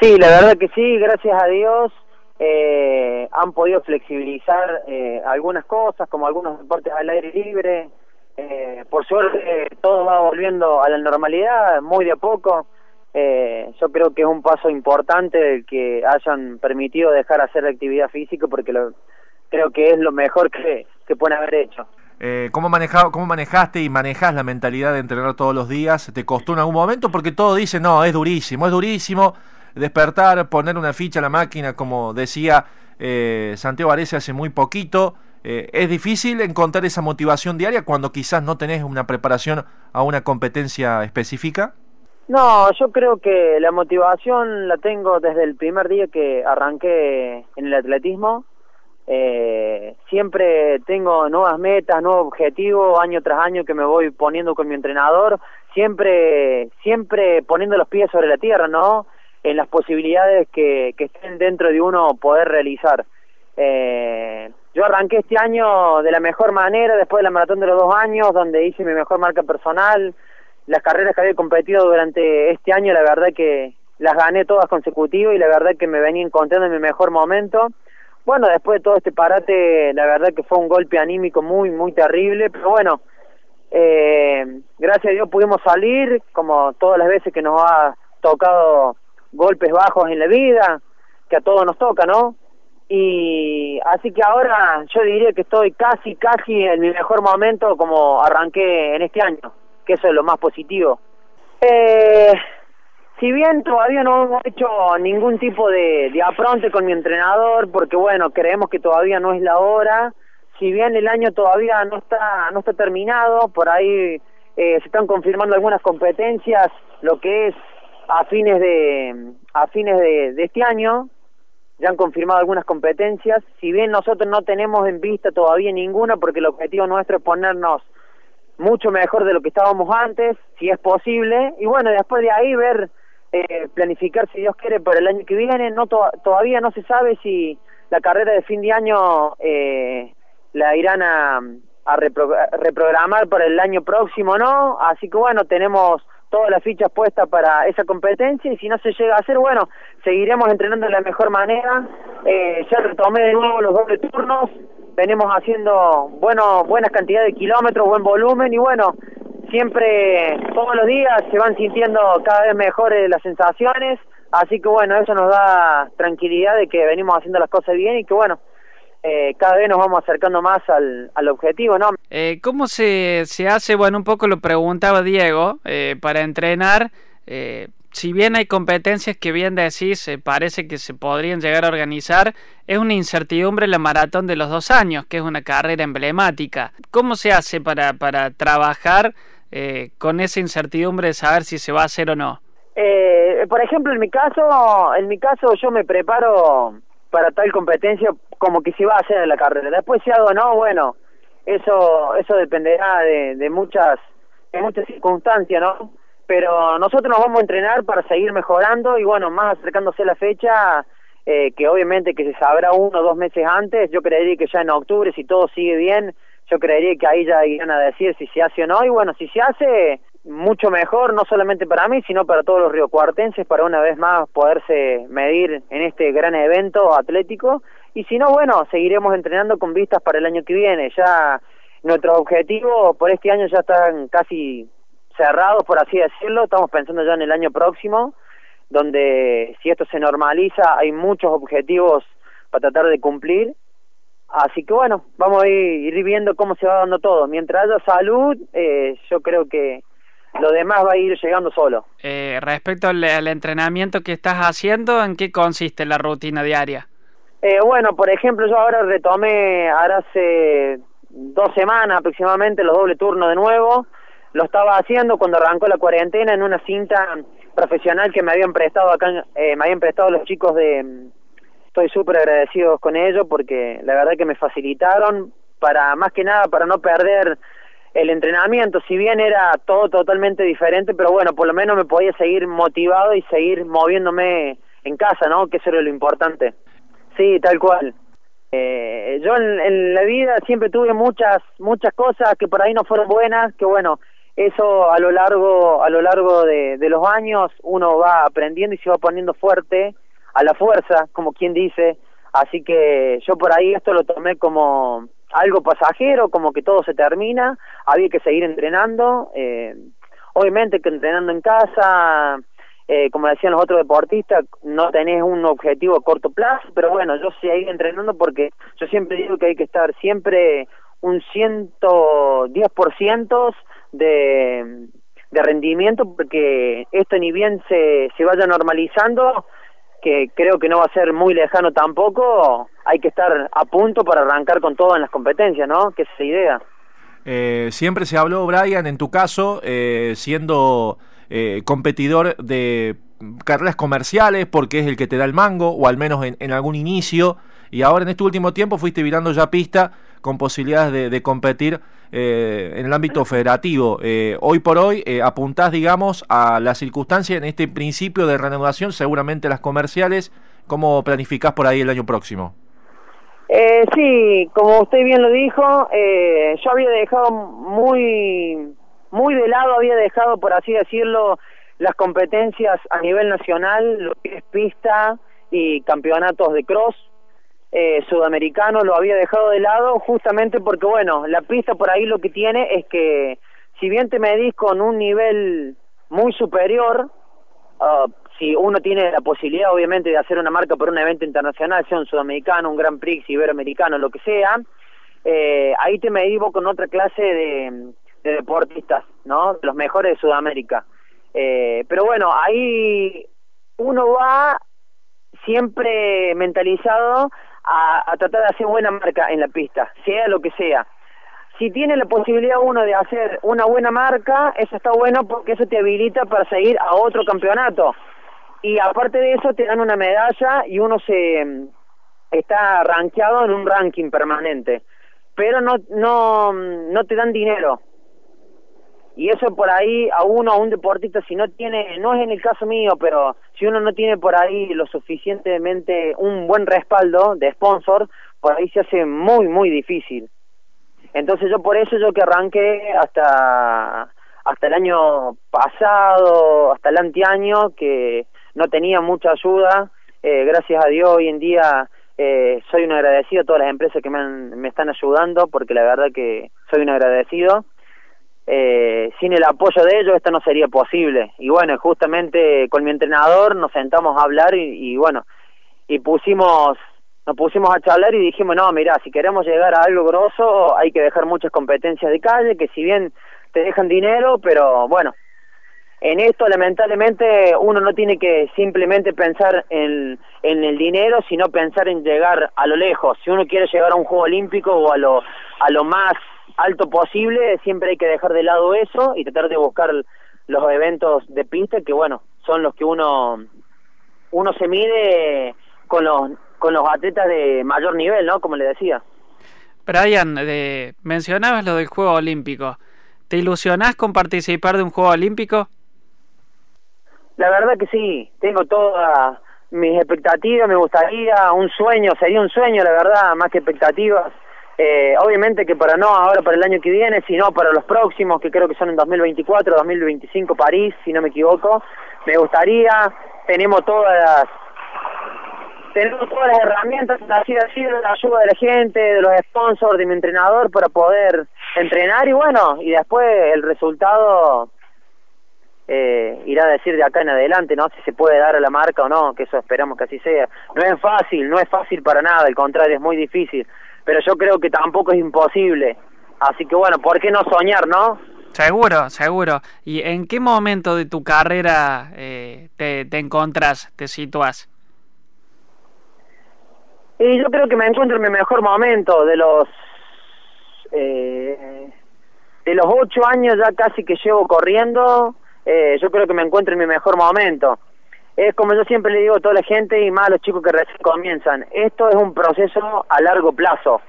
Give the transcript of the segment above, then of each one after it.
Sí, la verdad que sí, gracias a Dios eh, han podido flexibilizar eh, algunas cosas, como algunos deportes al aire libre. Eh, por suerte todo va volviendo a la normalidad, muy de a poco. Eh, yo creo que es un paso importante el que hayan permitido dejar hacer actividad física porque lo, creo que es lo mejor que, que pueden haber hecho. Eh, ¿cómo, manejado, ¿Cómo manejaste y manejas la mentalidad de entrenar todos los días? ¿Te costó en algún momento? Porque todo dice, no, es durísimo, es durísimo despertar, poner una ficha a la máquina, como decía eh, Santiago Arece hace muy poquito. Eh, es difícil encontrar esa motivación diaria cuando quizás no tenés una preparación a una competencia específica. No, yo creo que la motivación la tengo desde el primer día que arranqué en el atletismo. Eh, siempre tengo nuevas metas, nuevos objetivos, año tras año que me voy poniendo con mi entrenador, siempre, siempre poniendo los pies sobre la tierra, ¿no? En las posibilidades que, que estén dentro de uno poder realizar. Eh, yo arranqué este año de la mejor manera, después de la maratón de los dos años, donde hice mi mejor marca personal. Las carreras que había competido durante este año, la verdad que las gané todas consecutivas y la verdad que me venía encontrando en mi mejor momento. Bueno, después de todo este parate, la verdad que fue un golpe anímico muy, muy terrible, pero bueno, eh, gracias a Dios pudimos salir, como todas las veces que nos ha tocado golpes bajos en la vida, que a todos nos toca, ¿no? Y así que ahora yo diría que estoy casi, casi en mi mejor momento como arranqué en este año, que eso es lo más positivo. Eh, si bien todavía no hemos hecho ningún tipo de, de apronte con mi entrenador, porque bueno, creemos que todavía no es la hora, si bien el año todavía no está, no está terminado, por ahí eh, se están confirmando algunas competencias, lo que es a fines de a fines de, este año ya han confirmado algunas competencias. Si bien nosotros no tenemos en vista todavía ninguna porque el objetivo nuestro es ponernos mucho mejor de lo que estábamos antes si es posible. Y bueno después de ahí ver eh, planificar si Dios quiere para el año que viene. No todavía no se sabe si la carrera de fin de año eh, la irán a, a reprogramar para el año próximo no. Así que bueno tenemos todas las fichas puestas para esa competencia y si no se llega a hacer, bueno, seguiremos entrenando de la mejor manera. Eh, ya retomé de nuevo los dobles turnos, venimos haciendo bueno, buenas cantidades de kilómetros, buen volumen y bueno, siempre, todos los días se van sintiendo cada vez mejores las sensaciones, así que bueno, eso nos da tranquilidad de que venimos haciendo las cosas bien y que bueno, eh, cada vez nos vamos acercando más al, al objetivo, ¿no? Eh, ¿Cómo se, se hace? Bueno, un poco lo preguntaba Diego, eh, para entrenar, eh, si bien hay competencias que bien decís, eh, parece que se podrían llegar a organizar, es una incertidumbre la maratón de los dos años, que es una carrera emblemática. ¿Cómo se hace para, para trabajar eh, con esa incertidumbre de saber si se va a hacer o no? Eh, por ejemplo, en mi caso, en mi caso yo me preparo para tal competencia como que se va a hacer la carrera. Después si hago no, bueno, eso eso dependerá de, de muchas de muchas circunstancias, ¿no? Pero nosotros nos vamos a entrenar para seguir mejorando y bueno, más acercándose la fecha, eh, que obviamente que se sabrá uno o dos meses antes, yo creería que ya en octubre, si todo sigue bien, yo creería que ahí ya irán a decir si se hace o no, y bueno, si se hace, mucho mejor, no solamente para mí, sino para todos los riocuartenses, para una vez más poderse medir en este gran evento atlético. Y si no, bueno, seguiremos entrenando con vistas para el año que viene. Ya nuestros objetivos por este año ya están casi cerrados, por así decirlo. Estamos pensando ya en el año próximo, donde si esto se normaliza, hay muchos objetivos para tratar de cumplir. Así que bueno, vamos a ir, viendo cómo se va dando todo. Mientras haya salud, eh, yo creo que lo demás va a ir llegando solo. Eh, respecto al, al, entrenamiento que estás haciendo, ¿en qué consiste la rutina diaria? Eh, bueno, por ejemplo, yo ahora retomé, ahora hace dos semanas aproximadamente, los doble turnos de nuevo. Lo estaba haciendo cuando arrancó la cuarentena en una cinta profesional que me habían prestado acá, eh, me habían prestado los chicos de... Estoy súper agradecido con ellos porque la verdad que me facilitaron para, más que nada, para no perder el entrenamiento, si bien era todo totalmente diferente, pero bueno, por lo menos me podía seguir motivado y seguir moviéndome en casa, ¿no? Que eso era lo importante. Sí, tal cual. Eh, yo en, la vida siempre tuve muchas muchas cosas que por ahí no fueron buenas, que bueno, eso a lo largo, a lo largo de, de los años uno va aprendiendo y se va poniendo fuerte a la fuerza, como quien dice, así que yo por ahí esto lo tomé como algo pasajero, como que todo se termina, había que seguir entrenando, eh, obviamente que entrenando en casa, eh, como decían los otros deportistas, no tenés un objetivo a corto plazo, pero bueno, yo seguí entrenando porque yo siempre digo que hay que estar siempre un 110% de, de rendimiento porque esto ni bien se, se vaya normalizando, que creo que no va a ser muy lejano tampoco, hay que estar a punto para arrancar con todo en las competencias, ¿no? Que es esa idea. Eh, siempre se habló, Brian, en tu caso, eh, siendo eh, competidor de carreras comerciales, porque es el que te da el mango, o al menos en, algún inicio, y ahora en este último tiempo fuiste virando ya pista con posibilidades de, de competir eh, en el ámbito federativo. Eh, hoy por hoy eh, apuntás, digamos, a la circunstancia en este principio de reanudación, seguramente las comerciales. ¿Cómo planificás por ahí el año próximo? Eh, sí, como usted bien lo dijo, eh, yo había dejado muy, muy de lado, había dejado, por así decirlo, las competencias a nivel nacional, lo que es pista y campeonatos de cross, eh, sudamericano lo había dejado de lado justamente porque, bueno, la pista por ahí lo que tiene es que si bien te medís con un nivel muy superior, uh, si uno tiene la posibilidad obviamente de hacer una marca por un evento internacional, sea un sudamericano, un Grand Prix, iberoamericano, lo que sea, eh, ahí te medís con otra clase de, de deportistas, ¿no? Los mejores de Sudamérica. Eh, pero bueno, ahí uno va siempre mentalizado a, a, tratar de hacer buena marca en la pista, sea lo que sea. Si tiene la posibilidad uno de hacer una buena marca, eso está bueno porque eso te habilita para seguir a otro campeonato. Y aparte de eso te dan una medalla y uno se mm, está rankeado en un ranking permanente. Pero no no mm, no te dan dinero. Y eso por ahí a uno, a un deportista, si no tiene, no es en el caso mío, pero si uno no tiene por ahí lo suficientemente un buen respaldo de sponsor, por ahí se hace muy, muy difícil. Entonces yo por eso yo que arranqué hasta hasta el año pasado, hasta el anteaño, que no tenía mucha ayuda, eh, gracias a Dios hoy en día eh, soy un agradecido a todas las empresas que me, han, me están ayudando, porque la verdad que soy un agradecido eh, sin el apoyo de ellos esto no sería posible. Y bueno, justamente con mi entrenador nos sentamos a hablar y, y, bueno, y pusimos, nos pusimos a charlar y dijimos, no, mira, si queremos llegar a algo grosso hay que dejar muchas competencias de calle, que si bien te dejan dinero, pero bueno, en esto lamentablemente uno no tiene que simplemente pensar en, en el dinero, sino pensar en llegar a lo lejos. Si uno quiere llegar a un juego olímpico o a lo, a lo más alto posible, siempre hay que dejar de lado eso y tratar de buscar los eventos de pista que bueno, son los que uno uno se mide con los con los atletas de mayor nivel, ¿no? Como le decía. Brian, de, mencionabas lo del Juego Olímpico. ¿Te ilusionás con participar de un Juego Olímpico? La verdad que sí, tengo todas mis expectativas, me gustaría, un sueño, sería un sueño, la verdad, más que expectativas eh, obviamente que para no ahora para el año que viene, sino para los próximos, que creo que son en 2024, 2025 París, si no me equivoco, me gustaría, tenemos todas las tenemos todas las herramientas, así decirlo, la ayuda de la gente, de los sponsors, de mi entrenador para poder entrenar y bueno, y después el resultado eh, irá a decir de acá en adelante, ¿no? Si se puede dar a la marca o no, que eso esperamos que así sea. No es fácil, no es fácil para nada, al contrario, es muy difícil pero yo creo que tampoco es imposible. Así que bueno, ¿por qué no soñar, no? Seguro, seguro. ¿Y en qué momento de tu carrera eh, te, te encontras, te sitúas? Y yo creo que me encuentro en mi mejor momento, de los eh, de los ocho años ya casi que llevo corriendo, eh, yo creo que me encuentro en mi mejor momento es como yo siempre le digo a toda la gente y más a los chicos que recién comienzan, esto es un proceso a largo plazo,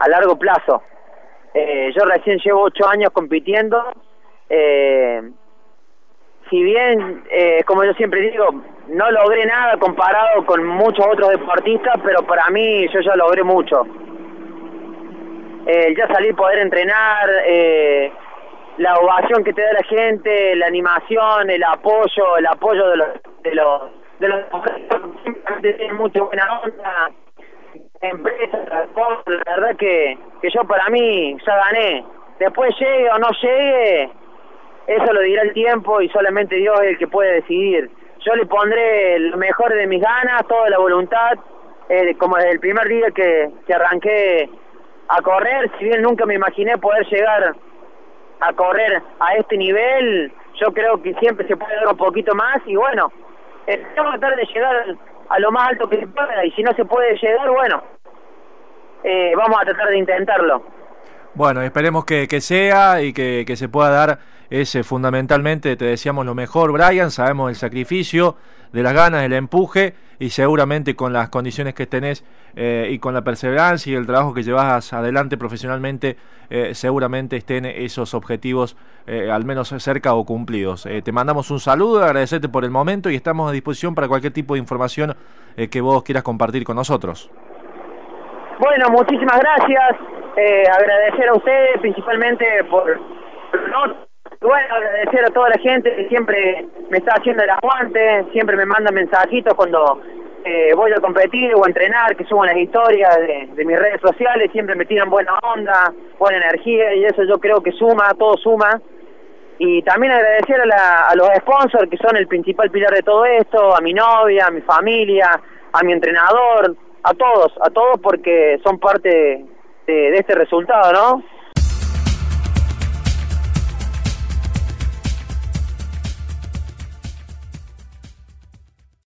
a largo plazo. Eh, yo recién llevo ocho años compitiendo, eh, si bien, eh, como yo siempre digo, no logré nada comparado con muchos otros deportistas, pero para mí yo ya logré mucho. Eh, ya salí poder entrenar, eh, la ovación que te da la gente, la animación, el apoyo, el apoyo de los de los de los que tienen mucha buena onda, empresas, la verdad que, que yo para mí ya gané. Después llegue o no llegue, eso lo dirá el tiempo y solamente Dios es el que puede decidir. Yo le pondré lo mejor de mis ganas, toda la voluntad, eh, como desde el primer día que, que arranqué a correr, si bien nunca me imaginé poder llegar a correr a este nivel, yo creo que siempre se puede dar un poquito más y bueno, eh, tratar de llegar a lo más alto que se pueda y si no se puede llegar, bueno, eh, vamos a tratar de intentarlo. Bueno, esperemos que, que sea y que, que, se pueda dar ese fundamentalmente, te decíamos lo mejor, Brian, sabemos el sacrificio, de las ganas, del empuje y seguramente con las condiciones que tenés eh, y con la perseverancia y el trabajo que llevas adelante profesionalmente, eh, seguramente estén esos objetivos eh, al menos cerca o cumplidos. te mandamos un saludo, agradecerte por el momento y estamos a disposición para cualquier tipo de información que vos quieras compartir con nosotros. Bueno, muchísimas gracias. Agradecer a ustedes principalmente por bueno, agradecer a toda la gente que siempre me está haciendo el aguante, siempre me manda mensajitos cuando eh, voy a competir o a entrenar, que subo las historias de, mis redes sociales, siempre me tiran buena onda, buena energía y eso yo creo que suma, todo suma. Y también agradecer a, a los sponsors que son el principal pilar de todo esto, a mi novia, a mi familia, a mi entrenador, a todos, a todos porque son parte de, este resultado, ¿no?